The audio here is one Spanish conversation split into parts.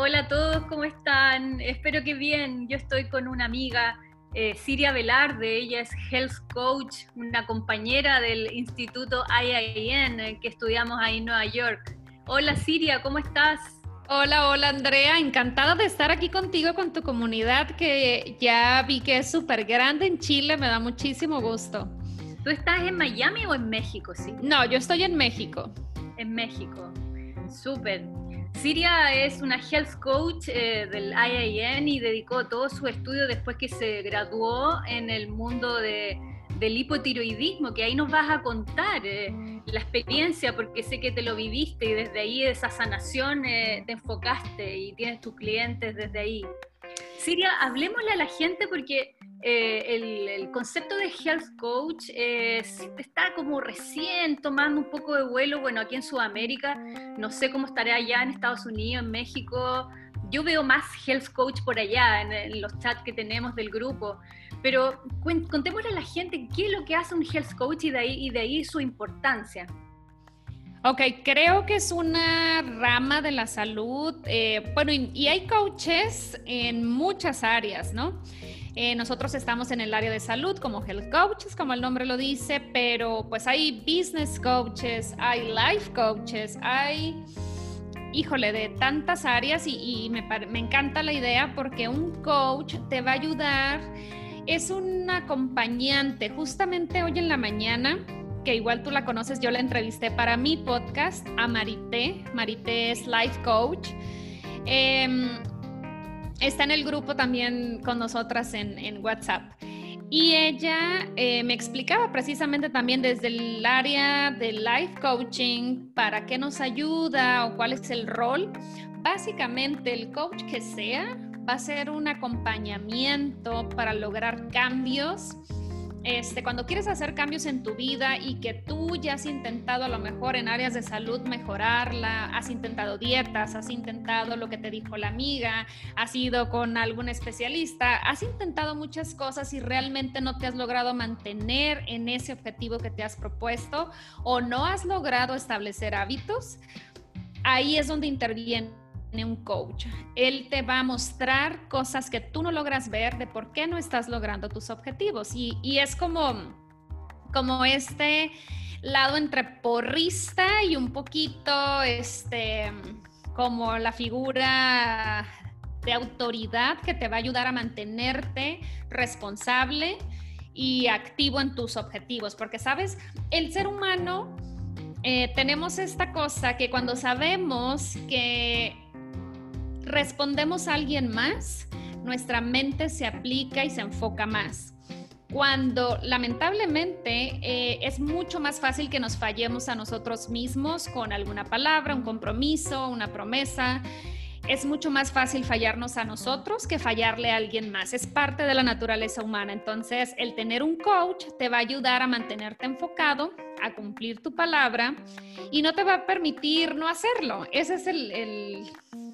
Hola a todos, ¿cómo están? Espero que bien. Yo estoy con una amiga, eh, Siria Velarde. Ella es Health Coach, una compañera del Instituto IIN eh, que estudiamos ahí en Nueva York. Hola Siria, ¿cómo estás? Hola, hola Andrea, encantada de estar aquí contigo con tu comunidad que ya vi que es súper grande en Chile, me da muchísimo gusto. ¿Tú estás en Miami o en México? Sí. No, yo estoy en México. En México, súper. Siria es una health coach eh, del IIN y dedicó todo su estudio después que se graduó en el mundo de, del hipotiroidismo, que ahí nos vas a contar eh, la experiencia, porque sé que te lo viviste y desde ahí esa sanación eh, te enfocaste y tienes tus clientes desde ahí. Siria, hablemosle a la gente porque eh, el, concepto de health coach está como recién tomando un poco de vuelo, bueno, aquí en Sudamérica, no sé cómo estará allá en Estados Unidos, en México, yo veo más health coach por allá, en, los chats que tenemos del grupo, pero contémosle a la gente qué es lo que hace un health coach y de ahí su importancia. Ok, creo que es una rama de la salud. Eh, bueno, y, hay coaches en muchas áreas, ¿no? Eh, nosotros estamos en el área de salud como health coaches, como el nombre lo dice, pero pues hay business coaches, hay life coaches, hay, híjole, de tantas áreas y, me, me encanta la idea porque un coach te va a ayudar, es un acompañante. Justamente hoy en la mañana que igual tú la conoces, yo la entrevisté para mi podcast a Marité. Marité es Life Coach. Em, está en el grupo también con nosotras en, WhatsApp. Y ella eh, me explicaba precisamente también desde el área de life coaching para qué nos ayuda o cuál es el rol. Básicamente el coach que sea va a ser un acompañamiento para lograr cambios este, cuando quieres hacer cambios en tu vida y que tú ya has intentado a lo mejor en áreas de salud mejorarla, has intentado dietas, has intentado lo que te dijo la amiga, has ido con algún especialista, has intentado muchas cosas y realmente no te has logrado mantener en ese objetivo que te has propuesto o no has logrado establecer hábitos, ahí es donde interviene un coach. Él te va a mostrar cosas que tú no logras ver de por qué no estás logrando tus objetivos. Y, es como, como este lado entre porrista y un poquito este, como la figura de autoridad que te va a ayudar a mantenerte responsable y activo en tus objetivos. Porque, sabes, el ser humano... Eh, tenemos esta cosa que cuando sabemos que respondemos a alguien más, nuestra mente se aplica y se enfoca más. Cuando lamentablemente eh, es mucho más fácil que nos fallemos a nosotros mismos con alguna palabra, un compromiso, una promesa. Es mucho más fácil fallarnos a nosotros que fallarle a alguien más. Es parte de la naturaleza humana. Entonces, el tener un coach te va a ayudar a mantenerte enfocado, a cumplir tu palabra y no te va a permitir no hacerlo. Ese es el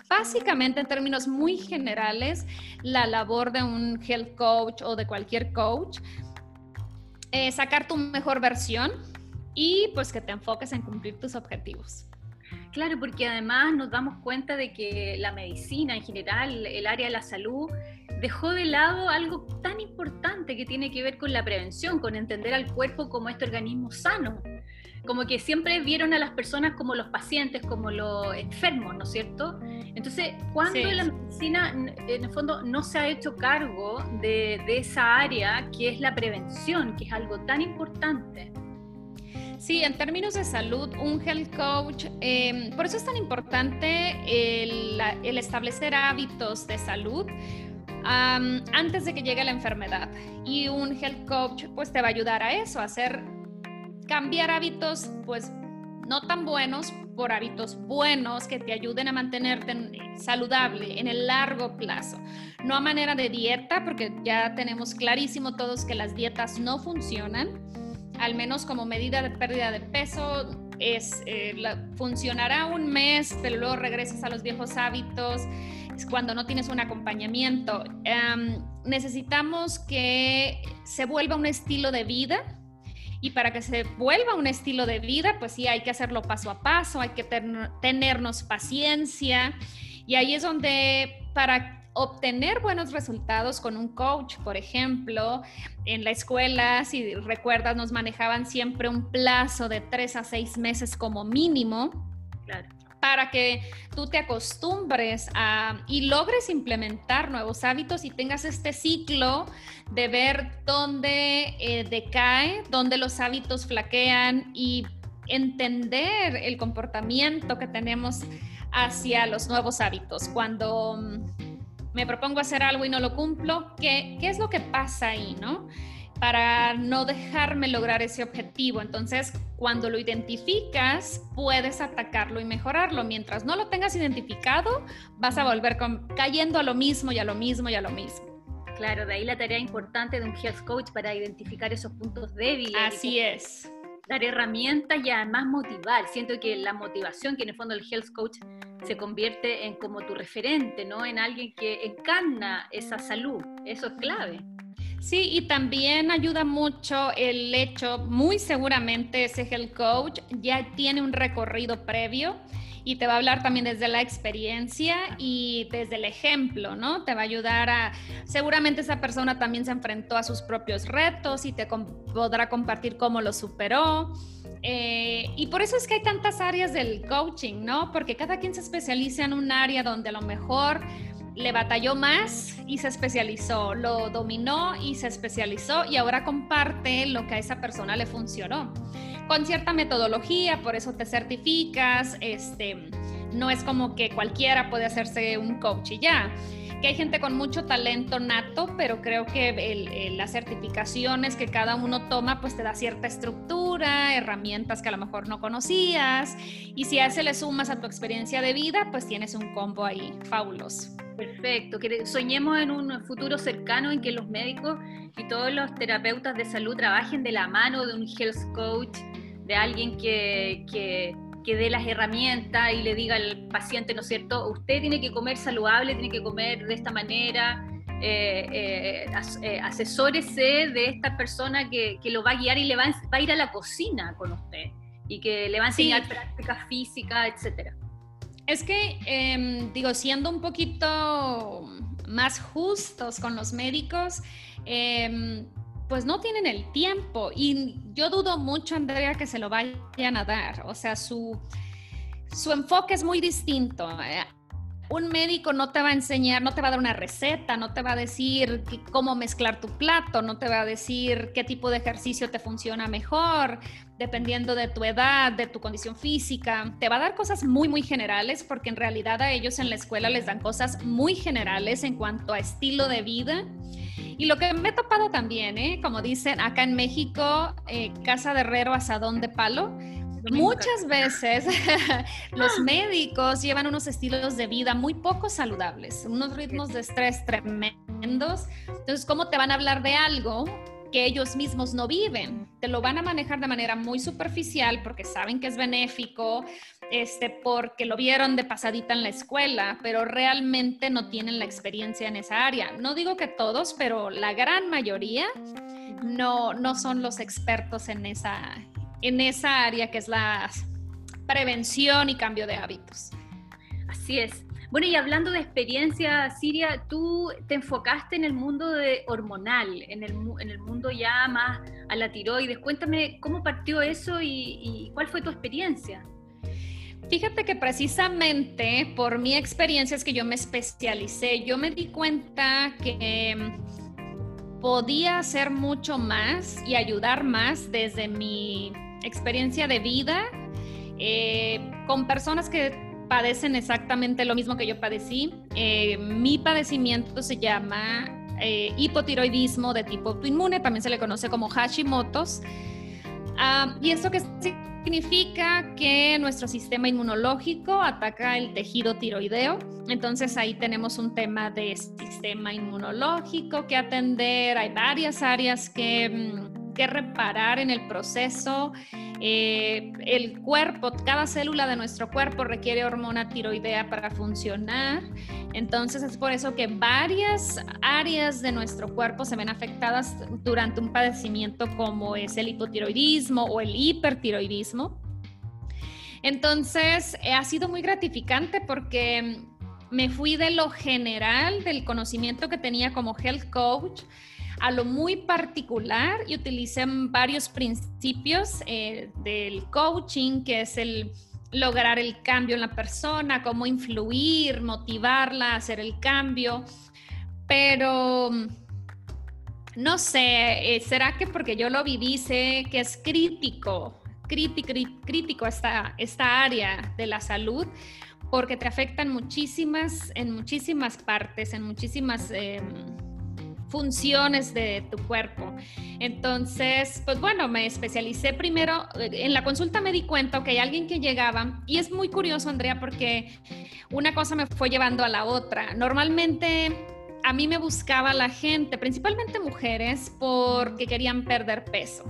básicamente en términos muy generales la labor de un health coach o de cualquier coach. Eh, sacar tu mejor versión y pues que te enfoques en cumplir tus objetivos. Claro, porque además nos damos cuenta de que la medicina en general, el área de la salud, dejó de lado algo tan importante que tiene que ver con la prevención, con entender al cuerpo como este organismo sano como que siempre vieron a las personas como los pacientes, como los enfermos, ¿no es cierto? Entonces, cuando la medicina, en el fondo, no se ha hecho cargo de, esa área que es la prevención, que es algo tan importante. Sí, en términos de salud, un health coach, em, por eso es tan importante el, establecer hábitos de salud antes de que llegue la enfermedad. Y un health coach pues te va a ayudar a eso, a hacer cambiar hábitos, pues no tan buenos por hábitos buenos que te ayuden a mantenerte saludable en el largo plazo. No a manera de dieta, porque ya tenemos clarísimo todos que las dietas no funcionan, al menos como medida de pérdida de peso. Es, eh, funcionará un mes, pero luego regresas a los viejos hábitos. Es cuando no tienes un acompañamiento. Em, necesitamos que se vuelva un estilo de vida y para que se vuelva un estilo de vida, pues sí, hay que hacerlo paso a paso, hay que tenernos paciencia Y ahí es donde para obtener buenos resultados con un coach, por ejemplo, en la escuela, si recuerdas, nos manejaban siempre un plazo de tres a seis meses como mínimo. Para que tú te acostumbres a y logres implementar nuevos hábitos y tengas este ciclo de ver dónde eh, decae, dónde los hábitos flaquean y entender el comportamiento que tenemos hacia los nuevos hábitos. Cuando me propongo hacer algo y no lo cumplo, ¿qué, qué es lo que pasa ahí, no? Para no dejarme lograr ese objetivo. Entonces, cuando lo identificas, puedes atacarlo y mejorarlo. Mientras no lo tengas identificado, vas a volver cayendo a lo mismo y a lo mismo y a lo mismo. Claro, de ahí la tarea importante de un health coach para identificar esos puntos débiles. Así es. Dar herramientas y además motivar. Siento que la motivación, que en el fondo el health coach se convierte en como tu referente, ¿no? En alguien que encarna esa salud. Eso es clave. Sí, y también ayuda mucho el hecho, muy seguramente ese health coach ya tiene un recorrido previo y te va a hablar también desde la experiencia y desde el ejemplo, ¿no? Te va a ayudar a, seguramente esa persona también se enfrentó a sus propios retos y te podrá compartir cómo lo superó. Eh, y por eso es que hay tantas áreas del coaching, ¿no? Porque cada quien se especializa en un área donde a lo mejor le batalló más y se especializó, lo dominó y se especializó y ahora comparte lo que a esa persona le funcionó. Con cierta metodología, por eso te certificas, este, no es como que cualquiera puede hacerse un coach y ya hay gente con mucho talento nato, pero creo que las certificaciones que cada uno toma, pues te da cierta estructura, herramientas que a lo mejor no conocías, y si a ese le sumas a tu experiencia de vida, pues tienes un combo ahí fabuloso. Perfecto, que soñemos en un futuro cercano en que los médicos y todos los terapeutas de salud trabajen de la mano de un health coach, de alguien que, que que dé las herramientas y le diga al paciente, ¿no es cierto? Usted tiene que comer saludable, tiene que comer de esta manera, eh, eh, eh, asesórese de esta persona que, que, lo va a guiar y le va, a ir a la cocina con usted y que le va a enseñar prácticas físicas, etcétera. Es que, em, digo, siendo un poquito más justos con los médicos, eh, pues no tienen el tiempo y yo dudo mucho, Andrea, que se lo vayan a dar. O sea, su, su enfoque es muy distinto. Eh, un médico no te va a enseñar, no te va a dar una receta, no te va a decir cómo mezclar tu plato, no te va a decir qué tipo de ejercicio te funciona mejor, dependiendo de tu edad, de tu condición física. Te va a dar cosas muy, muy generales, porque en realidad a ellos en la escuela les dan cosas muy generales en cuanto a estilo de vida y lo que me he topado también, ¿eh? como dicen acá en México, eh, casa de herrero, asadón de palo. Muchas veces los médicos llevan unos estilos de vida muy poco saludables, unos ritmos de estrés tremendos. Entonces, ¿cómo te van a hablar de algo que ellos mismos no viven. Te lo van a manejar de manera muy superficial porque saben que es benéfico, este, porque lo vieron de pasadita en la escuela, pero realmente no tienen la experiencia en esa área. No digo que todos, pero la gran mayoría no, no son los expertos en esa, en esa área que es la prevención y cambio de hábitos. Así es. Bueno, y hablando de experiencia, Siria, tú te enfocaste en el mundo hormonal, en el, en el mundo ya más a la tiroides. Cuéntame cómo partió eso y, cuál fue tu experiencia. Fíjate que precisamente por mi experiencia es que yo me especialicé. Yo me di cuenta que mm, podía hacer mucho más y ayudar más desde mi experiencia de vida eh, con personas que padecen exactamente lo mismo que yo padecí. Eh, mi padecimiento se llama eh, hipotiroidismo de tipo autoinmune, también se le conoce como Hashimoto's. Ah, ¿Y esto qué significa? Que nuestro sistema inmunológico ataca el tejido tiroideo. Entonces ahí tenemos un tema de sistema inmunológico que atender. Hay varias áreas que, mm, que reparar en el proceso. Eh, el cuerpo, cada célula de nuestro cuerpo requiere hormona tiroidea para funcionar. Entonces es por eso que varias áreas de nuestro cuerpo se ven afectadas durante un padecimiento como es el hipotiroidismo o el hipertiroidismo. Entonces ha sido muy gratificante porque me fui de lo general, del conocimiento que tenía como health coach, a lo muy particular y utilicé varios principios eh, del coaching, que es el lograr el cambio en la persona, cómo influir, motivarla a hacer el cambio. Pero no sé, eh, ¿será que porque yo lo viví sé que es crítico, crítico, crítico esta, esta área de la salud? Porque te afectan muchísimas, en muchísimas partes, en muchísimas em, funciones de tu cuerpo. Entonces, pues bueno, me especialicé primero, en la consulta me di cuenta que hay alguien que llegaba, y es muy curioso, Andrea, porque una cosa me fue llevando a la otra. Normalmente a mí me buscaba la gente, principalmente mujeres, porque querían perder peso.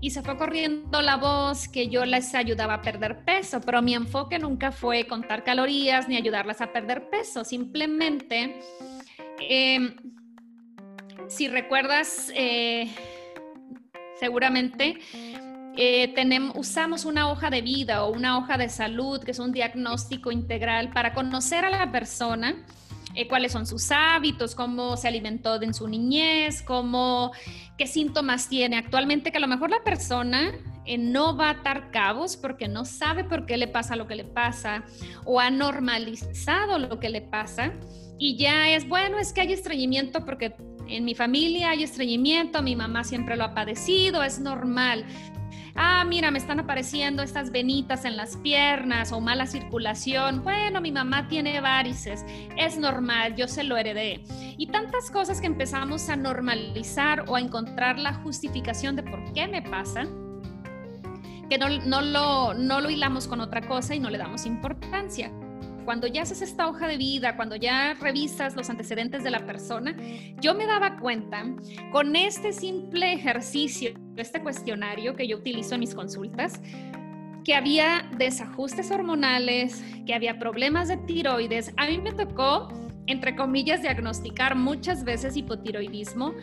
Y se fue corriendo la voz que yo les ayudaba a perder peso, pero mi enfoque nunca fue contar calorías ni ayudarlas a perder peso. Simplemente, em, si recuerdas, eh, seguramente eh, usamos una hoja de vida o una hoja de salud, que es un diagnóstico integral para conocer a la persona eh, cuáles son sus hábitos, cómo se alimentó en su niñez, cómo, qué síntomas tiene actualmente, que a lo mejor la persona no va a atar cabos porque no sabe por qué le pasa lo que le pasa o ha normalizado lo que le pasa. Y ya es, bueno, es que hay estreñimiento porque en mi familia hay estreñimiento, mi mamá siempre lo ha padecido, es normal ah, mira, me están apareciendo estas venitas en las piernas o mala circulación. Bueno, mi mamá tiene varices, es normal, yo se lo heredé. Y tantas cosas que empezamos a normalizar o a encontrar la justificación de por qué me pasa, que no, no, lo, no lo hilamos con otra cosa y no le damos importancia cuando ya haces esta hoja de vida, cuando ya revisas los antecedentes de la persona, yo me daba cuenta con este simple ejercicio, este cuestionario que yo utilizo en mis consultas, que había desajustes hormonales, que había problemas de tiroides. A mí me tocó, entre comillas, diagnosticar muchas veces hipotiroidismo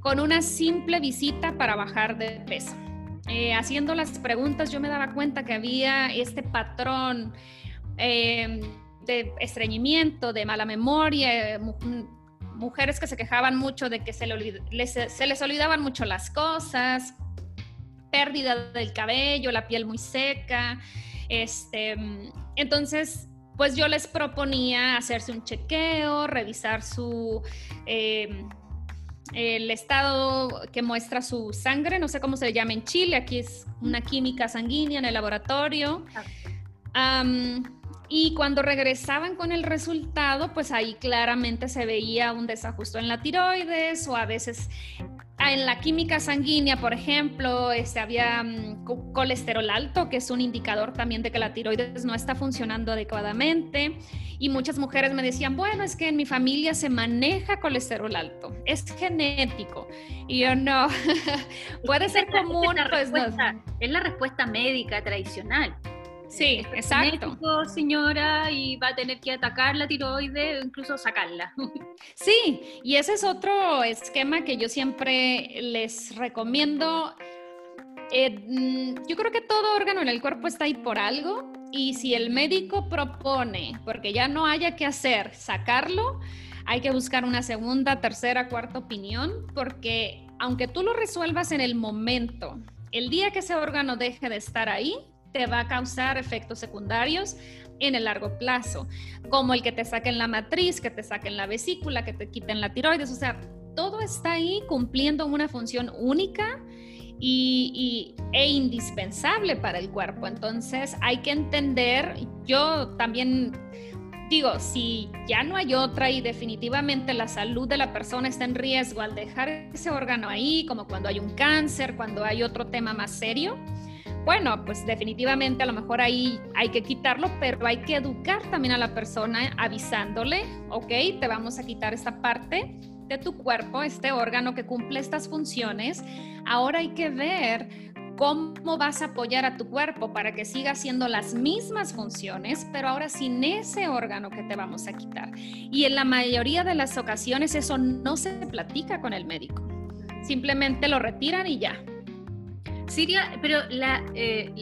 con una simple visita para bajar de peso. Eh, haciendo las preguntas yo me daba cuenta que había este patrón Em, de estreñimiento, de mala memoria, mujeres que se quejaban mucho de que se, les, olvidaban mucho las cosas, pérdida del cabello, la piel muy seca. Este, entonces, pues yo les proponía hacerse un chequeo, revisar su... Em, el estado que muestra su sangre, no sé cómo se llama en Chile, aquí es una química sanguínea en el laboratorio. Ah. Y cuando regresaban con el resultado, pues ahí claramente se veía un desajuste en la tiroides o a veces en la química sanguínea, por ejemplo, este, había mm, colesterol alto, que es un indicador también de que la tiroides no está funcionando adecuadamente. Y muchas mujeres me decían, bueno, es que en mi familia se maneja colesterol alto, es genético. Y yo no, puede ser común, pues Es la respuesta médica tradicional. Sí, exacto. señora, y va a tener que atacar la tiroides o incluso sacarla. Sí, y ese es otro esquema que yo siempre les recomiendo. Eh, mm, yo creo que todo órgano en el cuerpo está ahí por algo y si el médico propone, porque ya no haya que hacer, sacarlo, hay que buscar una segunda, tercera, cuarta opinión, porque aunque tú lo resuelvas en el momento, el día que ese órgano deje de estar ahí, te va a causar efectos secundarios en el largo plazo, como el que te saquen la matriz, que te saquen la vesícula, que te quiten la tiroides, o sea, todo está ahí cumpliendo una función única y, e indispensable para el cuerpo. Entonces hay que entender, yo también digo, si ya no hay otra y definitivamente la salud de la persona está en riesgo al dejar ese órgano ahí, como cuando hay un cáncer, cuando hay otro tema más serio, bueno, pues definitivamente a lo mejor ahí hay que quitarlo, pero hay que educar también a la persona avisándole, ok, te vamos a quitar esta parte de tu cuerpo, este órgano que cumple estas funciones. Ahora hay que ver cómo vas a apoyar a tu cuerpo para que siga haciendo las mismas funciones, pero ahora sin ese órgano que te vamos a quitar. Y en la mayoría de las ocasiones eso no se platica con el médico. Simplemente lo retiran y ya, Siria, pero eh,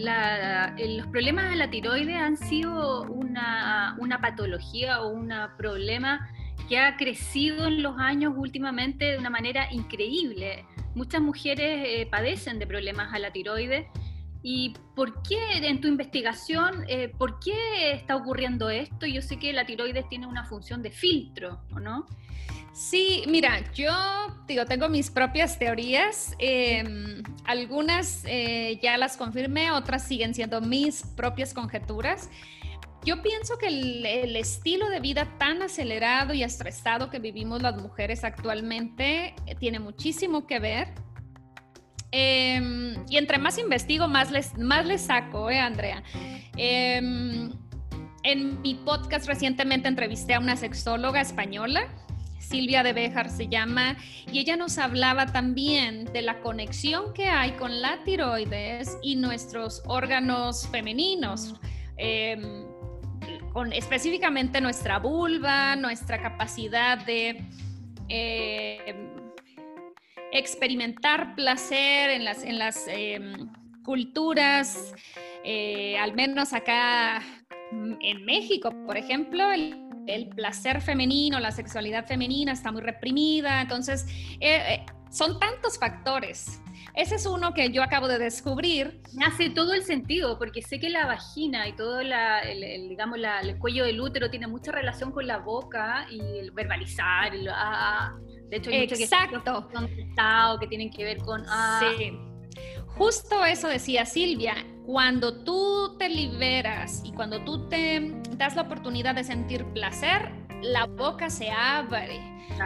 los problemas de la tiroides han sido una, patología o un problema que ha crecido en los años últimamente de una manera increíble. Muchas mujeres eh, padecen de problemas a la tiroides. ¿Y por qué en tu investigación, eh, por qué está ocurriendo esto? Yo sé que la tiroides tiene una función de filtro, ¿o no? Sí, mira, yo digo, tengo mis propias teorías. Em, algunas eh, ya las confirmé, otras siguen siendo mis propias conjeturas. Yo pienso que el, estilo de vida tan acelerado y estresado que vivimos las mujeres actualmente eh, tiene muchísimo que ver. Em, y entre más investigo, más les, más les saco, ¿eh, Andrea? Em, en mi podcast recientemente entrevisté a una sexóloga española Silvia de Bejar se llama, y ella nos hablaba también de la conexión que hay con la tiroides y nuestros órganos femeninos. Em, con específicamente nuestra vulva, nuestra capacidad de em, experimentar placer en las, en las em, culturas, eh, al menos acá en México, por ejemplo, el el placer femenino, la sexualidad femenina está muy reprimida, entonces eh, eh, son tantos factores. Ese es uno que yo acabo de descubrir. Me hace todo el sentido, porque sé que la vagina y todo la, el, digamos, el cuello del útero tiene mucha relación con la boca y el verbalizar. El, ah, de hecho, hay Exacto. que, que tienen que ver con... Ah. Sí. Justo eso decía Silvia, cuando tú te liberas y cuando tú te das la oportunidad de sentir placer, la boca se abre.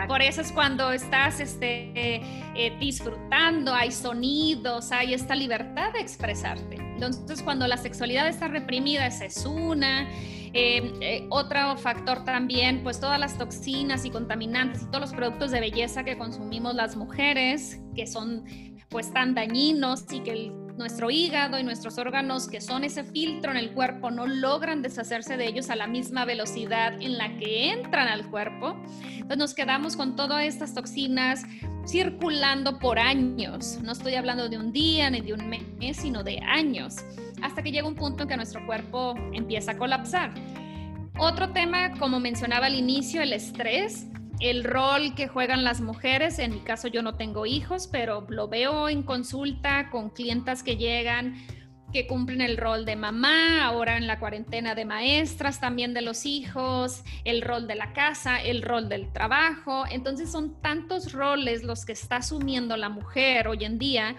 Por eso es cuando estás este, eh, disfrutando, hay sonidos, hay esta libertad de expresarte. Entonces, cuando la sexualidad está reprimida, esa es una. Eh, eh, otro factor también, pues todas las toxinas y contaminantes y todos los productos de belleza que consumimos las mujeres, que son pues tan dañinos y que nuestro hígado y nuestros órganos que son ese filtro en el cuerpo no logran deshacerse de ellos a la misma velocidad en la que entran al cuerpo. Entonces nos quedamos con todas estas toxinas circulando por años. No estoy hablando de un día ni de un mes, sino de años, hasta que llega un punto en que nuestro cuerpo empieza a colapsar. Otro tema, como mencionaba al inicio, el estrés el rol que juegan las mujeres. En mi caso yo no tengo hijos, pero lo veo en consulta con clientas que llegan que cumplen el rol de mamá, ahora en la cuarentena de maestras también de los hijos, el rol de la casa, el rol del trabajo. Entonces son tantos roles los que está asumiendo la mujer hoy en día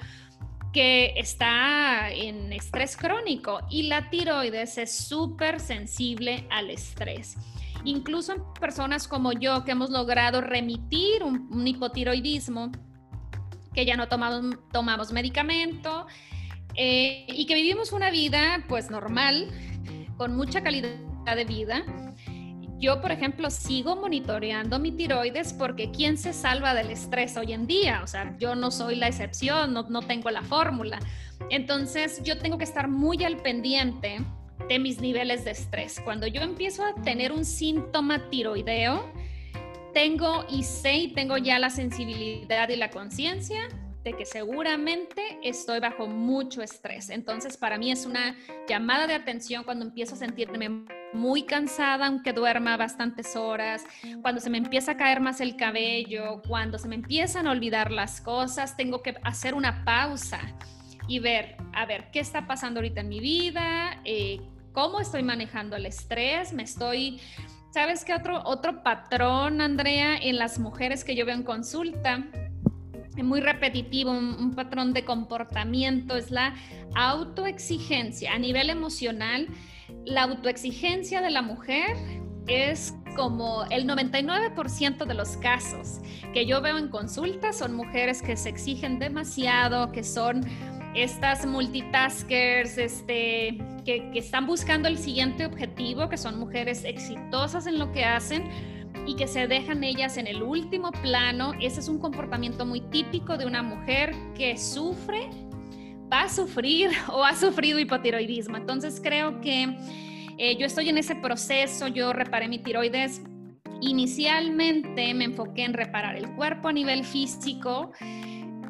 que está en estrés crónico y la tiroides es súper sensible al estrés incluso en personas como yo que hemos logrado remitir un, hipotiroidismo, que ya no tomamos, medicamento eh, y que vivimos una vida pues normal, con mucha calidad de vida. Yo, por ejemplo, sigo monitoreando mi tiroides porque ¿quién se salva del estrés hoy en día? O sea, yo no soy la excepción, no tengo la fórmula. Entonces, yo tengo que estar muy al pendiente de mis niveles de estrés. Cuando yo empiezo a tener un síntoma tiroideo, tengo y sé y tengo ya la sensibilidad y la conciencia de que seguramente estoy bajo mucho estrés. Entonces, para mí es una llamada de atención cuando empiezo a sentirme muy cansada, aunque duerma bastantes horas, cuando se me empieza a caer más el cabello, cuando se me empiezan a olvidar las cosas, tengo que hacer una pausa y ver, a ver, ¿qué está pasando ahorita en mi vida? Eh, ¿Cómo estoy manejando el estrés? ¿Me estoy... ¿Sabes qué otro, otro patrón, Andrea, en las mujeres que yo veo en consulta? muy repetitivo, un, patrón de comportamiento, es la autoexigencia. A nivel emocional, la autoexigencia de la mujer es como el 99% de los casos que yo veo en consulta son mujeres que se exigen demasiado, que son estas multitaskers este, que, que están buscando el siguiente objetivo, que son mujeres exitosas en lo que hacen y que se dejan ellas en el último plano. Ese es un comportamiento muy típico de una mujer que sufre, va a sufrir o ha sufrido hipotiroidismo. Entonces creo que eh, yo estoy en ese proceso, yo reparé mi tiroides. Inicialmente me enfoqué en reparar el cuerpo a nivel físico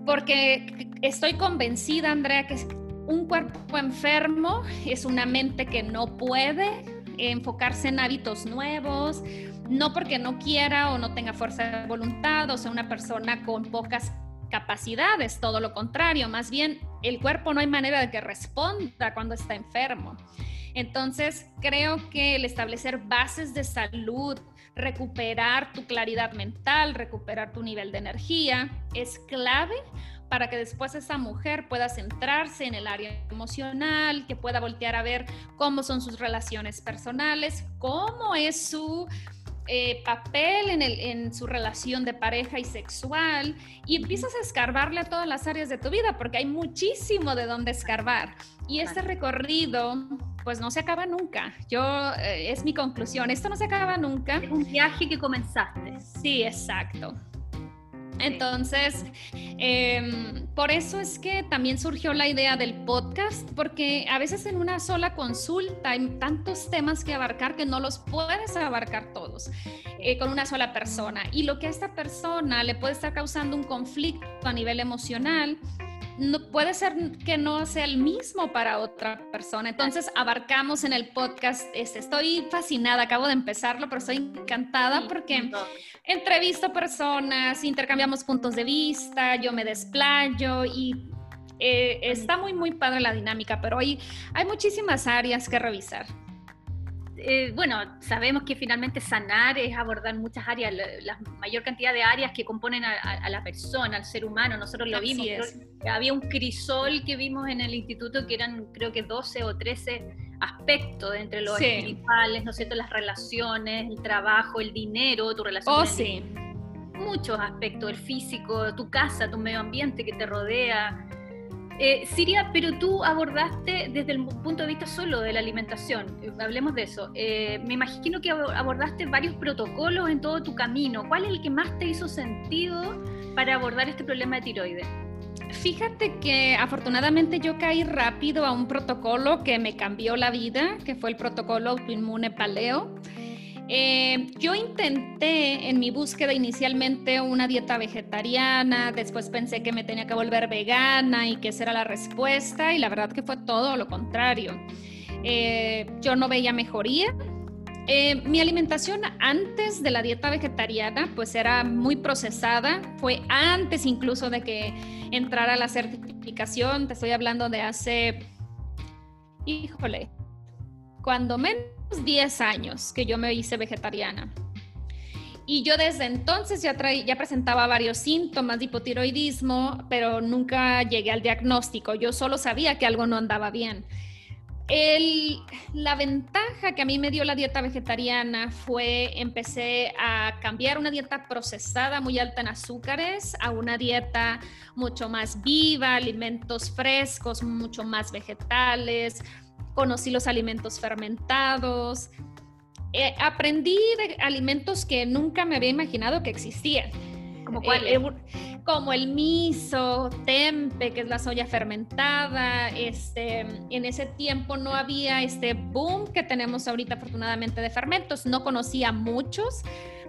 porque estoy convencida, Andrea, que un cuerpo enfermo es una mente que no puede enfocarse en hábitos nuevos, no porque no quiera o no tenga fuerza de voluntad o sea una persona con pocas capacidades, todo lo contrario, más bien el cuerpo no hay manera de que responda cuando está enfermo. Entonces, creo que el establecer bases de salud, recuperar tu claridad mental, recuperar tu nivel de energía, es clave para que después esa mujer pueda centrarse en el área emocional, que pueda voltear a ver cómo son sus relaciones personales, cómo es su eh, papel en, el, en, su relación de pareja y sexual y empiezas a escarbarle a todas las áreas de tu vida porque hay muchísimo de dónde escarbar. Y este recorrido pues no se acaba nunca. Yo, eh, es mi conclusión, esto no se acaba nunca. Es un viaje que comenzaste. Sí, exacto. Entonces, em, por eso es que también surgió la idea del podcast, porque a veces en una sola consulta hay tantos temas que abarcar que no los puedes abarcar todos eh, con una sola persona. Y lo que a esta persona le puede estar causando un conflicto a nivel emocional, no, puede ser que no sea el mismo para otra persona. Entonces abarcamos en el podcast, este, estoy fascinada, acabo de empezarlo, pero estoy encantada porque entrevisto personas, intercambiamos puntos de vista, yo me desplayo y eh, está muy, muy padre la dinámica, pero hay, hay muchísimas áreas que revisar. Eh, bueno, sabemos que finalmente sanar es abordar muchas áreas, la, mayor cantidad de áreas que componen a, la persona, al ser humano. Nosotros lo vimos. Había un crisol que vimos en el instituto que eran creo que 12 o 13 aspectos entre los espirituales, ¿no es cierto? Las relaciones, el trabajo, el dinero, tu relación. Oh, sí. Muchos aspectos, el físico, tu casa, tu medio ambiente que te rodea eh, Siria, pero tú abordaste desde el punto de vista solo de la alimentación, eh, hablemos de eso. Eh, me imagino que abordaste varios protocolos en todo tu camino. ¿Cuál es el que más te hizo sentido para abordar este problema de tiroides? Fíjate que afortunadamente yo caí rápido a un protocolo que me cambió la vida, que fue el protocolo autoinmune paleo. Eh, yo intenté en mi búsqueda inicialmente una dieta vegetariana, después pensé que me tenía que volver vegana y que esa era la respuesta y la verdad que fue todo lo contrario. Eh, yo no veía mejoría. Eh, mi alimentación antes de la dieta vegetariana pues era muy procesada, fue antes incluso de que entrara la certificación, te estoy hablando de hace, híjole, cuando menos 10 años que yo me hice vegetariana. Y yo desde entonces ya, ya presentaba varios síntomas de hipotiroidismo, pero nunca llegué al diagnóstico. Yo solo sabía que algo no andaba bien. la ventaja que a mí me dio la dieta vegetariana fue empecé a cambiar una dieta procesada muy alta en azúcares a una dieta mucho más viva, alimentos frescos, mucho más vegetales, conocí los alimentos fermentados, eh, aprendí de alimentos que nunca me había imaginado que existían. ¿Como cuál? Eh, como el miso, tempe, que es la soya fermentada. Este, en ese tiempo no había este boom que tenemos ahorita afortunadamente de fermentos. No conocía muchos,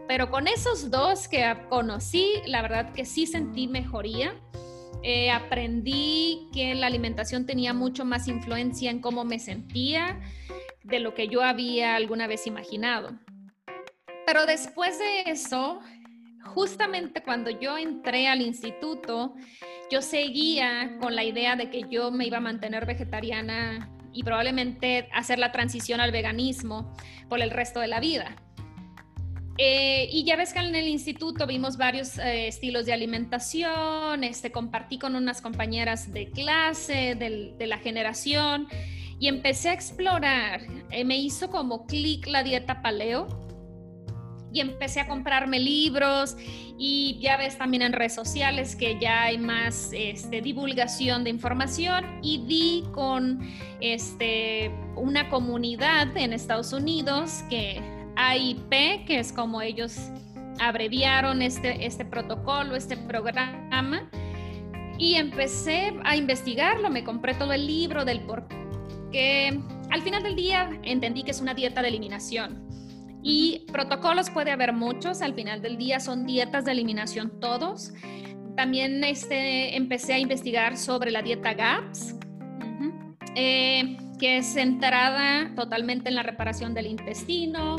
pero con esos dos que conocí, la verdad que sí sentí mejoría. Eh, aprendí que la alimentación tenía mucho más influencia en cómo me sentía de lo que yo había alguna vez imaginado. Pero después de eso, justamente cuando yo entré al instituto, yo seguía con la idea de que yo me iba a mantener vegetariana y probablemente hacer la transición al veganismo por el resto de la vida. Eh, y ya ves que en el instituto vimos varios eh, estilos de alimentación, este, compartí con unas compañeras de clase, de la generación, y empecé a explorar. Eh, me hizo como clic la dieta paleo y empecé a comprarme libros y ya ves también en redes sociales que ya hay más este, divulgación de información y di con este, una comunidad en Estados Unidos que AIP, que es como ellos abreviaron este, este protocolo, este programa, y empecé a investigarlo, me compré todo el libro del por qué. Al final del día entendí que es una dieta de eliminación. Y protocolos puede haber muchos, al final del día son dietas de eliminación todos. también este, empecé a investigar sobre la dieta GAPS, eh, que es centrada totalmente en la reparación del intestino,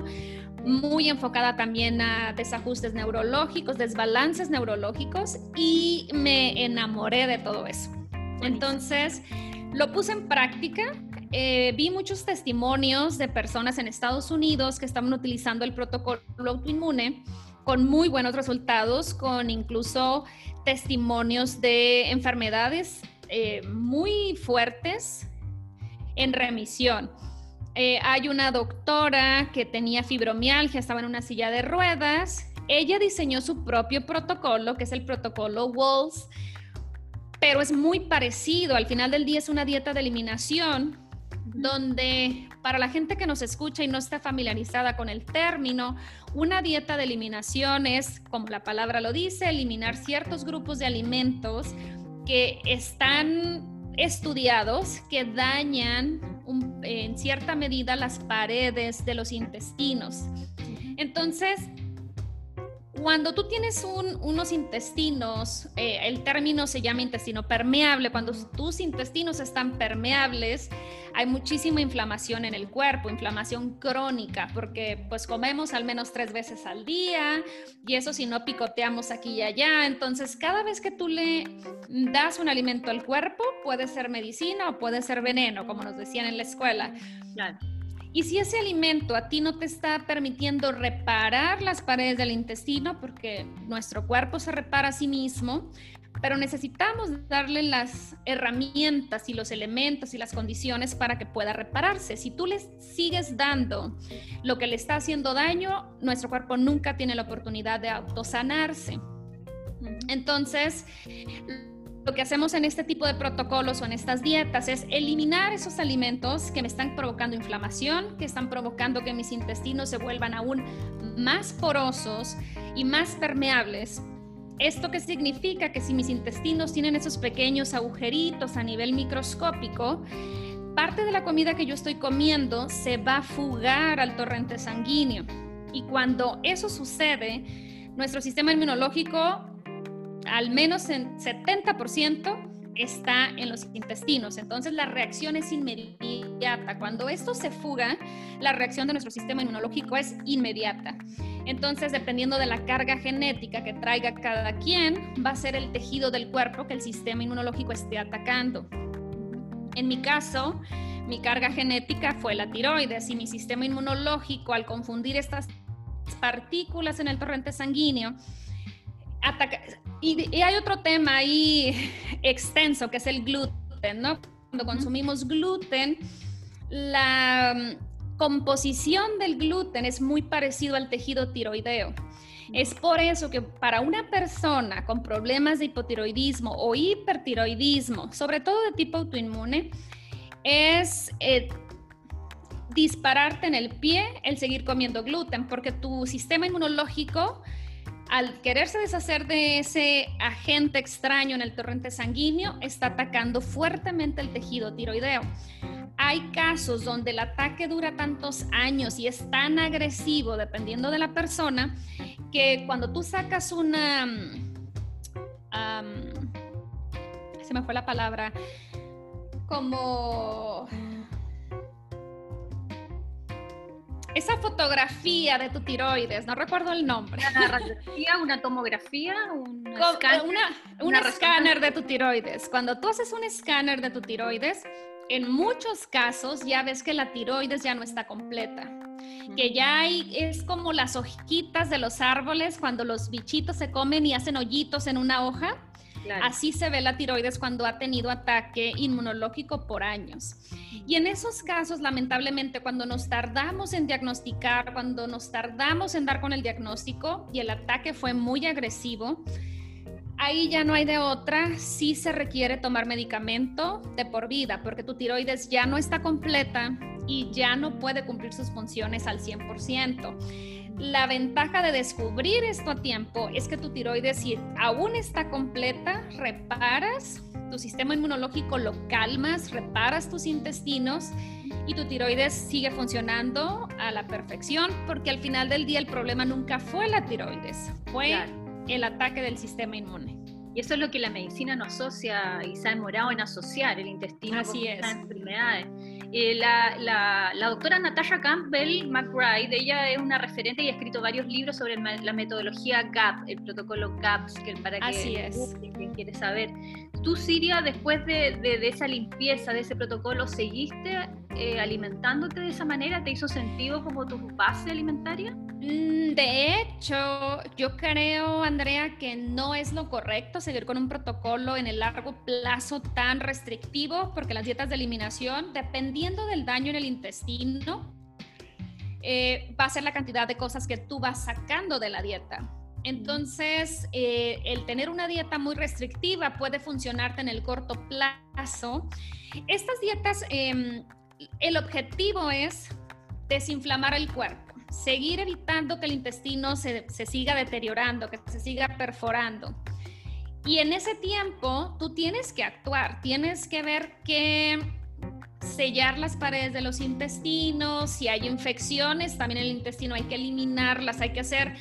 muy enfocada también a desajustes neurológicos, desbalances neurológicos y me enamoré de todo eso. Entonces, lo puse en práctica. Eh, vi muchos testimonios de personas en Estados Unidos que estaban utilizando el protocolo autoinmune con muy buenos resultados, con incluso testimonios de enfermedades eh, muy fuertes en remisión. Eh, hay una doctora que tenía fibromialgia, estaba en una silla de ruedas. Ella diseñó su propio protocolo, que es el protocolo Walls, pero es muy parecido. Al final del día es una dieta de eliminación donde para la gente que nos escucha y no está familiarizada con el término, una dieta de eliminación es, como la palabra lo dice, eliminar ciertos grupos de alimentos que están estudiados, que dañan en cierta medida las paredes de los intestinos. Entonces, cuando tú tienes unos intestinos, eh, el término se llama intestino permeable, cuando tus intestinos están permeables, hay muchísima inflamación en el cuerpo, inflamación crónica, porque pues comemos al menos tres veces al día y eso si no picoteamos aquí y allá, entonces cada vez que tú le das un alimento al cuerpo, puede ser medicina o puede ser veneno, como nos decían en la escuela. Y si ese alimento a ti no te está permitiendo reparar las paredes del intestino, porque nuestro cuerpo se repara a sí mismo, pero necesitamos darle las herramientas y los elementos y las condiciones para que pueda repararse. Si tú le sigues dando lo que le está haciendo daño, nuestro cuerpo nunca tiene la oportunidad de autosanarse. Entonces, lo que hacemos en este tipo de protocolos o en estas dietas es eliminar esos alimentos que me están provocando inflamación, que están provocando que mis intestinos se vuelvan aún más porosos y más permeables. ¿Esto qué significa? Que si mis intestinos tienen esos pequeños agujeritos a nivel microscópico, parte de la comida que yo estoy comiendo se va a fugar al torrente sanguíneo. Y cuando eso sucede, nuestro sistema inmunológico al menos en 70% está en los intestinos. Entonces la reacción es inmediata. Cuando esto se fuga, la reacción de nuestro sistema inmunológico es inmediata. Entonces, dependiendo de la carga genética que traiga cada quien, va a ser el tejido del cuerpo que el sistema inmunológico esté atacando. En mi caso, mi carga genética fue la tiroides y mi sistema inmunológico, al confundir estas partículas en el torrente sanguíneo, ataca, y, hay otro tema ahí extenso que es el gluten, ¿no? Cuando consumimos gluten, la mm, composición del gluten es muy parecido al tejido tiroideo. Es por eso que para una persona con problemas de hipotiroidismo o hipertiroidismo, sobre todo de tipo autoinmune, es eh, dispararte en el pie el seguir comiendo gluten, porque tu sistema inmunológico al quererse deshacer de ese agente extraño en el torrente sanguíneo, está atacando fuertemente el tejido tiroideo. Hay casos donde el ataque dura tantos años y es tan agresivo, dependiendo de la persona, que cuando tú sacas una... se me fue la palabra, como esa fotografía de tu tiroides, no recuerdo el nombre. Una radiografía, una tomografía, un escáner de tu tiroides. Cuando tú haces un escáner de tu tiroides, en muchos casos ya ves que la tiroides ya no está completa. Que ya hay, es como las hojitas de los árboles cuando los bichitos se comen y hacen hoyitos en una hoja. Así se ve la tiroides cuando ha tenido ataque inmunológico por años. Y en esos casos, lamentablemente, cuando nos tardamos en diagnosticar, cuando nos tardamos en dar con el diagnóstico y el ataque fue muy agresivo, ahí ya no hay de otra, sí se requiere tomar medicamento de por vida, porque tu tiroides ya no está completa y ya no puede cumplir sus funciones al 100%. La ventaja de descubrir esto a tiempo es que tu tiroides, si aún está completa, reparas tu sistema inmunológico, lo calmas, reparas tus intestinos y tu tiroides sigue funcionando a la perfección, porque al final del día el problema nunca fue la tiroides, fue el ataque del sistema inmune. Y eso es lo que la medicina no asocia y se ha demorado en asociar el intestino Así con enfermedades. Eh, la, la, la, doctora Natasha Campbell McBride, ella es una referente y ha escrito varios libros sobre la metodología GAP, el protocolo GAPS, que para que Así es. quien quiere saber. Tú, Siria, después de, de, esa limpieza, de ese protocolo, ¿seguiste eh, alimentándote de esa manera? ¿Te hizo sentido como tu base alimentaria? Mm, de hecho, yo creo, Andrea, que no es lo correcto seguir con un protocolo en el largo plazo tan restrictivo, porque las dietas de eliminación, dependiendo del daño en el intestino, eh, va a ser la cantidad de cosas que tú vas sacando de la dieta. Entonces, eh, el tener una dieta muy restrictiva puede funcionarte en el corto plazo. Estas dietas, em, el objetivo es desinflamar el cuerpo seguir evitando que el intestino se, siga deteriorando, que se siga perforando. Y en ese tiempo tú tienes que actuar, tienes que ver que sellar las paredes de los intestinos, si hay infecciones también el intestino hay que eliminarlas, hay que hacer,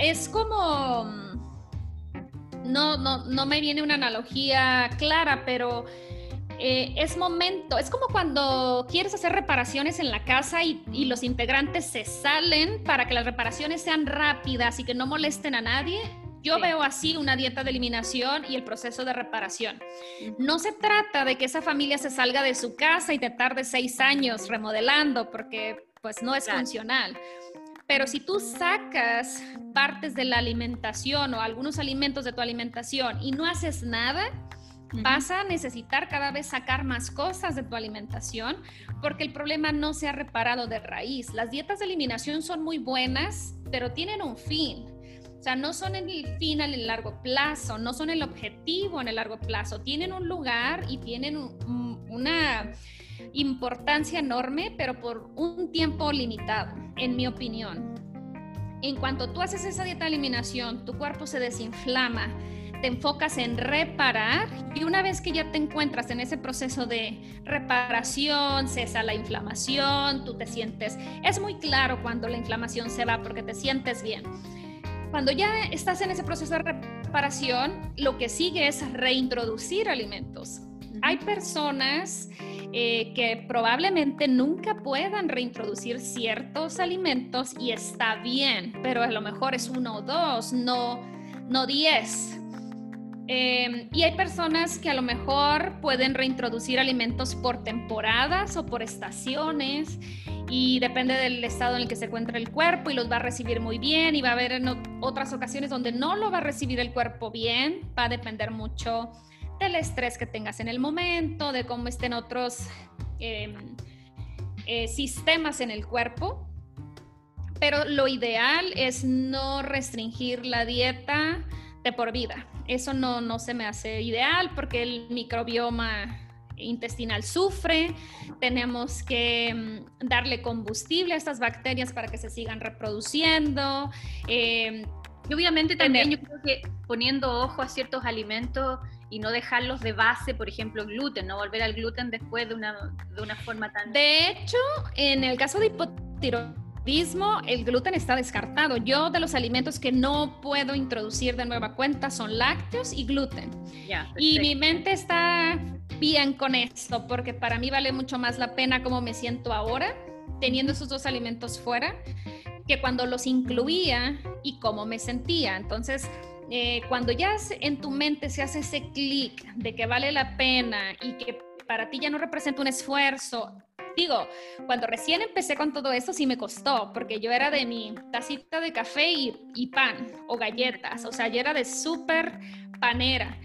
es como, no, no, no me viene una analogía clara, pero eh, es momento, es como cuando quieres hacer reparaciones en la casa y, los integrantes se salen para que las reparaciones sean rápidas y que no molesten a nadie. Yo veo así una dieta de eliminación y el proceso de reparación. No se trata de que esa familia se salga de su casa y te tarde seis años remodelando porque pues no es funcional. Pero si tú sacas partes de la alimentación o algunos alimentos de tu alimentación y no haces nada, vas a necesitar cada vez sacar más cosas de tu alimentación porque el problema no se ha reparado de raíz. Las dietas de eliminación son muy buenas, pero tienen un fin. O sea, no son el fin el largo plazo, no son el objetivo en el largo plazo. Tienen un lugar y tienen una importancia enorme, pero por un tiempo limitado, en mi opinión. En cuanto tú haces esa dieta de eliminación, tu cuerpo se desinflama, te enfocas en reparar y una vez que ya te encuentras en ese proceso de reparación, cesa la inflamación, tú te sientes, es muy claro cuando la inflamación se va porque te sientes bien. Cuando ya estás en ese proceso de reparación, lo que sigue es reintroducir alimentos. Hay personas eh, que probablemente nunca puedan reintroducir ciertos alimentos y está bien, pero a lo mejor es uno o dos, no, no diez. Em, y hay personas que a lo mejor pueden reintroducir alimentos por temporadas o por estaciones y depende del estado en el que se encuentra el cuerpo y los va a recibir muy bien y va a haber en otras ocasiones donde no lo va a recibir el cuerpo bien, va a depender mucho del estrés que tengas en el momento, de cómo estén otros em, eh, sistemas en el cuerpo. Pero lo ideal es no restringir la dieta de por vida eso no, no se me hace ideal porque el microbioma intestinal sufre, tenemos que mm, darle combustible a estas bacterias para que se sigan reproduciendo. Em, y obviamente también yo creo que poniendo ojo a ciertos alimentos y no dejarlos de base, por ejemplo, gluten, no volver al gluten después de una, de una forma tan... De hecho, en el caso de hipotiroidismo, el gluten está descartado. Yo de los alimentos que no puedo introducir de nueva cuenta son lácteos y gluten. y mi mente está bien con esto porque para mí vale mucho más la pena cómo me siento ahora teniendo esos dos alimentos fuera que cuando los incluía y cómo me sentía. Entonces, eh, cuando ya en tu mente se hace ese clic de que vale la pena y que para ti ya no representa un esfuerzo Digo, cuando recién empecé con todo esto sí me costó, porque yo era de mi tacita de café y, pan o galletas, o sea, yo era de súper panera.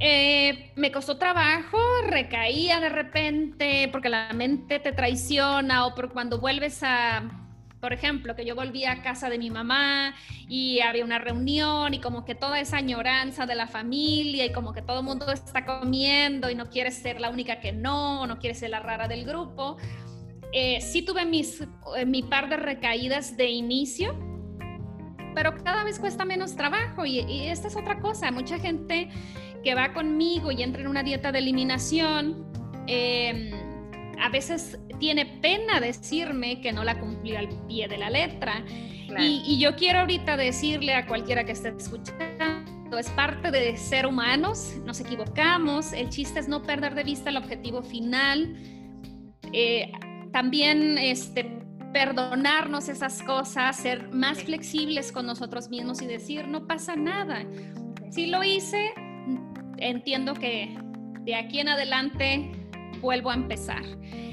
Eh, me costó trabajo, recaía de repente porque la mente te traiciona o por cuando vuelves a por ejemplo, que yo volví a casa de mi mamá y había una reunión y como que toda esa añoranza de la familia y como que todo el mundo está comiendo y no quieres ser la única que no, no quieres ser la rara del grupo. Eh, sí tuve mis, eh, mi par de recaídas de inicio, pero cada vez cuesta menos trabajo y, y, esta es otra cosa. Mucha gente que va conmigo y entra en una dieta de eliminación, eh, a veces tiene pena decirme que no la cumplió al pie de la letra. Y, yo quiero ahorita decirle a cualquiera que esté escuchando es parte de ser humanos, nos equivocamos, el chiste es no perder de vista el objetivo final, eh, también este, perdonarnos esas cosas, ser más flexibles con nosotros mismos y decir, no pasa nada. Si lo hice, entiendo que de aquí en adelante vuelvo a empezar.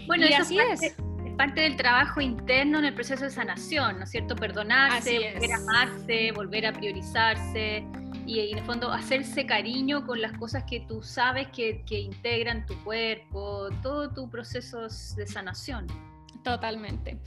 Bueno, y así es. es. parte del trabajo interno en el proceso de sanación, ¿no es cierto? Perdonarse, volver a amarse, volver a priorizarse y, en el fondo hacerse cariño con las cosas que tú sabes que, que integran tu cuerpo, todo tu proceso de sanación. Totalmente.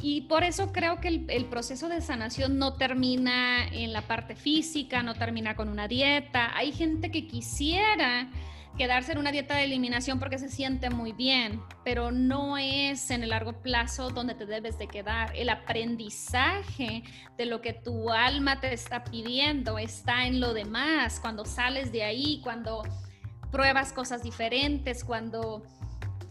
Y por eso creo que el, proceso de sanación no termina en la parte física, no termina con una dieta. Hay gente que quisiera quedarse en una dieta de eliminación porque se siente muy bien, pero no es en el largo plazo donde te debes de quedar. El aprendizaje de lo que tu alma te está pidiendo está en lo demás, cuando sales de ahí, cuando pruebas cosas diferentes, cuando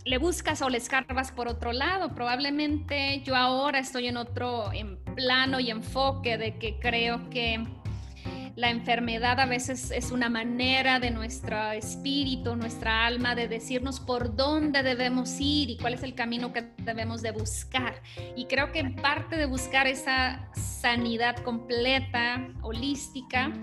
le buscas o le escarbas por otro lado. Probablemente yo ahora estoy en otro plano y enfoque de que creo que la enfermedad a veces es una manera de nuestro espíritu, nuestra alma, de decirnos por dónde debemos ir y cuál es el camino que debemos de buscar. Y creo que parte de buscar esa sanidad completa, holística,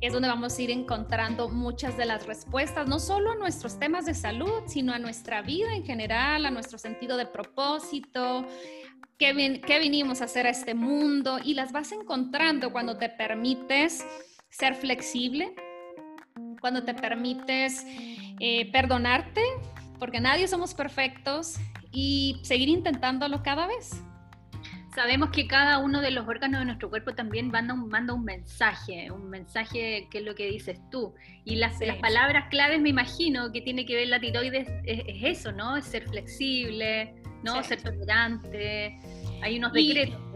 es donde vamos a ir encontrando muchas de las respuestas, no solo a nuestros temas de salud, sino a nuestra vida en general, a nuestro sentido de propósito, qué, qué vinimos a hacer a este mundo y las vas encontrando cuando te permites ser flexible, cuando te permites eh, perdonarte, porque nadie somos perfectos y seguir intentándolo cada vez sabemos que cada uno de los órganos de nuestro cuerpo también manda un, manda un mensaje, un mensaje que es lo que dices tú. Y las, las palabras claves, me imagino, que tiene que ver la tiroides, es, eso, ¿no? Es ser flexible, ¿no? Ser tolerante. Hay unos decretos.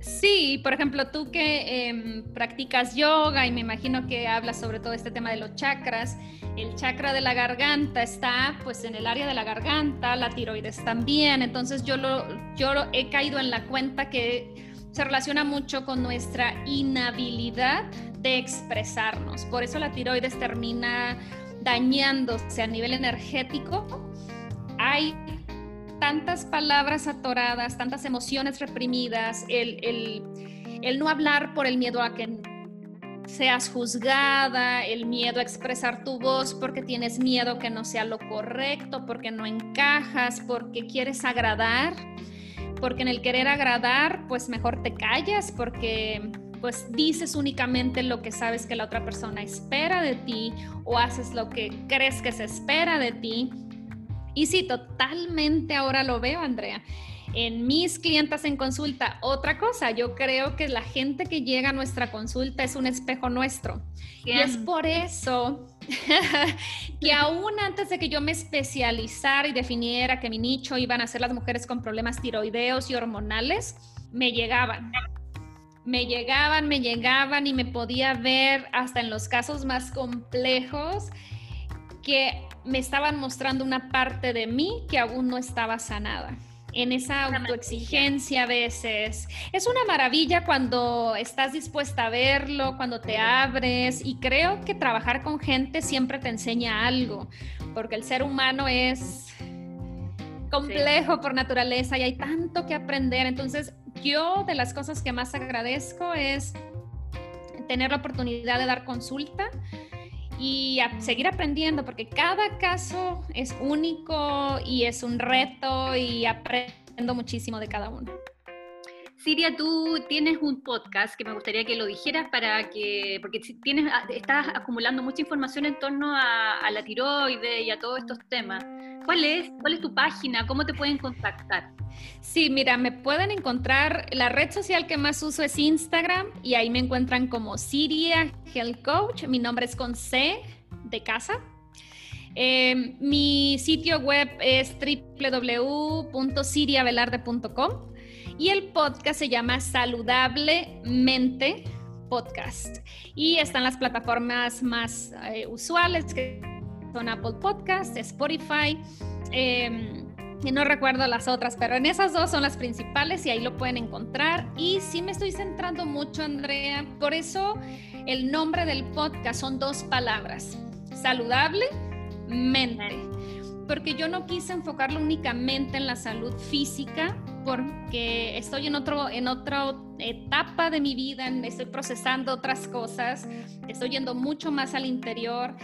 Sí, por ejemplo, tú que em, practicas yoga y me imagino que hablas sobre todo este tema de los chakras, el chakra de la garganta está pues en el área de la garganta, la tiroides también, entonces yo, lo, yo he caído en la cuenta que se relaciona mucho con nuestra inhabilidad de expresarnos, por eso la tiroides termina dañándose a nivel energético. Hay tantas palabras atoradas, tantas emociones reprimidas, el, no hablar por el miedo a que seas juzgada, el miedo a expresar tu voz porque tienes miedo que no sea lo correcto, porque no encajas, porque quieres agradar, porque en el querer agradar, pues mejor te callas, porque pues dices únicamente lo que sabes que la otra persona espera de ti o haces lo que crees que se espera de ti y sí, totalmente ahora lo veo, Andrea. En mis clientas en consulta, otra cosa, yo creo que la gente que llega a nuestra consulta es un espejo nuestro. Y es por eso que aún antes de que yo me especializara y definiera que mi nicho iban a ser las mujeres con problemas tiroideos y hormonales, me llegaban. Me llegaban, me llegaban y me podía ver hasta en los casos más complejos que me estaban mostrando una parte de mí que aún no estaba sanada. En esa autoexigencia a veces. Es una maravilla cuando estás dispuesta a verlo, cuando te abres y creo que trabajar con gente siempre te enseña algo, porque el ser humano es complejo por naturaleza y hay tanto que aprender. Entonces, yo de las cosas que más agradezco es tener la oportunidad de dar consulta y a seguir aprendiendo porque cada caso es único y es un reto y aprendo muchísimo de cada uno. Siria, tú tienes un podcast que me gustaría que lo dijeras para que, porque tienes, ah, estás acumulando mucha información en torno a, la tiroides y a todos estos temas. ¿Cuál es? ¿Cuál es tu página? ¿Cómo te pueden contactar? Sí, mira, me pueden encontrar, la red social que más uso es Instagram y ahí me encuentran como Siria Health Coach. Mi nombre es con C de casa. Eh, mi sitio web es www.siriavelarde.com y el podcast se llama Saludablemente Podcast. Y están las plataformas más eh, usuales que son Apple Podcast, Spotify. Em, y no recuerdo las otras, pero en esas dos son las principales y ahí lo pueden encontrar. Y sí me estoy centrando mucho, Andrea, por eso el nombre del podcast son dos palabras, saludable, mente, porque yo no quise enfocarlo únicamente en la salud física, porque estoy en, otro, en otra etapa de mi vida, estoy procesando otras cosas, estoy yendo mucho más al interior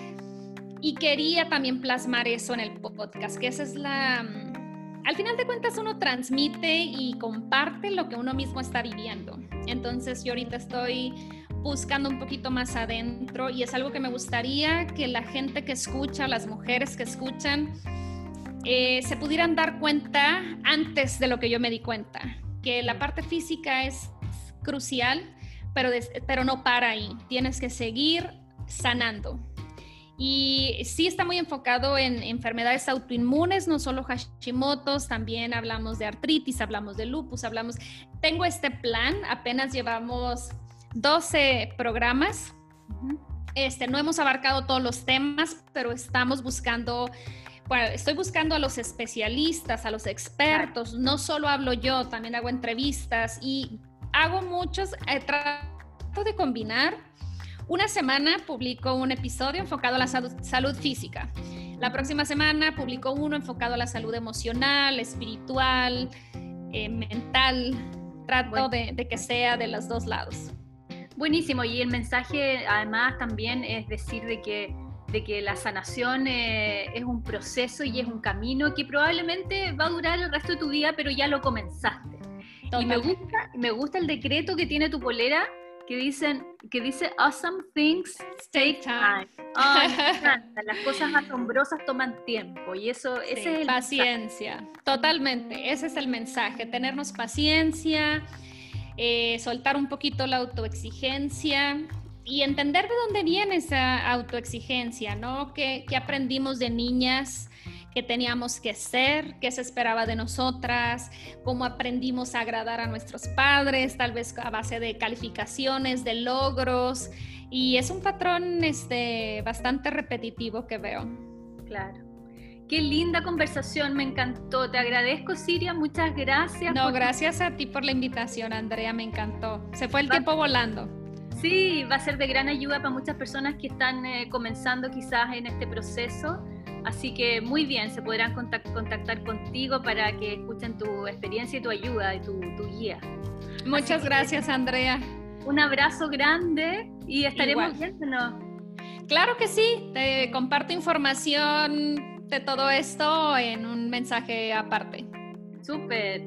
y quería también plasmar eso en el podcast, que esa es la al final de cuentas uno transmite y comparte lo que uno mismo está viviendo. Entonces yo ahorita estoy buscando un poquito más adentro y es algo que me gustaría que la gente que escucha, las mujeres que escuchan, eh, se pudieran dar cuenta antes de lo que yo me di cuenta, que la parte física es crucial, pero, pero no para ahí, tienes que seguir sanando. Y sí está muy enfocado en enfermedades autoinmunes, no solo Hashimoto's, también hablamos de artritis, hablamos de lupus, hablamos... Tengo este plan, apenas llevamos 12 programas. Este, no hemos abarcado todos los temas, pero estamos buscando, bueno, estoy buscando a los especialistas, a los expertos. No solo hablo yo, también hago entrevistas y hago muchos, eh, trato de combinar una semana publico un episodio enfocado a la salud, física. La próxima semana publico uno enfocado a la salud emocional, espiritual, eh, mental. Trato de, que sea de los dos lados. Buenísimo. Y el mensaje además también es decir de que, de que la sanación eh, es un proceso y es un camino que probablemente va a durar el resto de tu vida, pero ya lo comenzaste. Y me gusta, me gusta el decreto que tiene tu polera que dicen que dice awesome things take time. Las cosas asombrosas toman tiempo y eso ese es el paciencia. Totalmente, ese es el mensaje, tenernos paciencia, eh, soltar un poquito la autoexigencia y entender de dónde viene esa autoexigencia, ¿no? ¿Qué, qué aprendimos de niñas? que teníamos que ser, qué se esperaba de nosotras, cómo aprendimos a agradar a nuestros padres, tal vez a base de calificaciones, de logros. Y es un patrón este, bastante repetitivo que veo. Claro. Qué linda conversación, me encantó. Te agradezco, Siria, muchas gracias. No, gracias a ti por la invitación, Andrea, me encantó. Se fue el tiempo volando. Sí, va a ser de gran ayuda para muchas personas que están eh, comenzando quizás en este proceso. Así que muy bien, se podrán contactar contigo para que escuchen tu experiencia y tu ayuda y tu, guía. Muchas gracias, Andrea. Un abrazo grande y estaremos viéndonos. Claro que sí, te comparto información de todo esto en un mensaje aparte. Súper.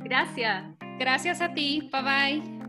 Gracias. Gracias a ti. Bye bye.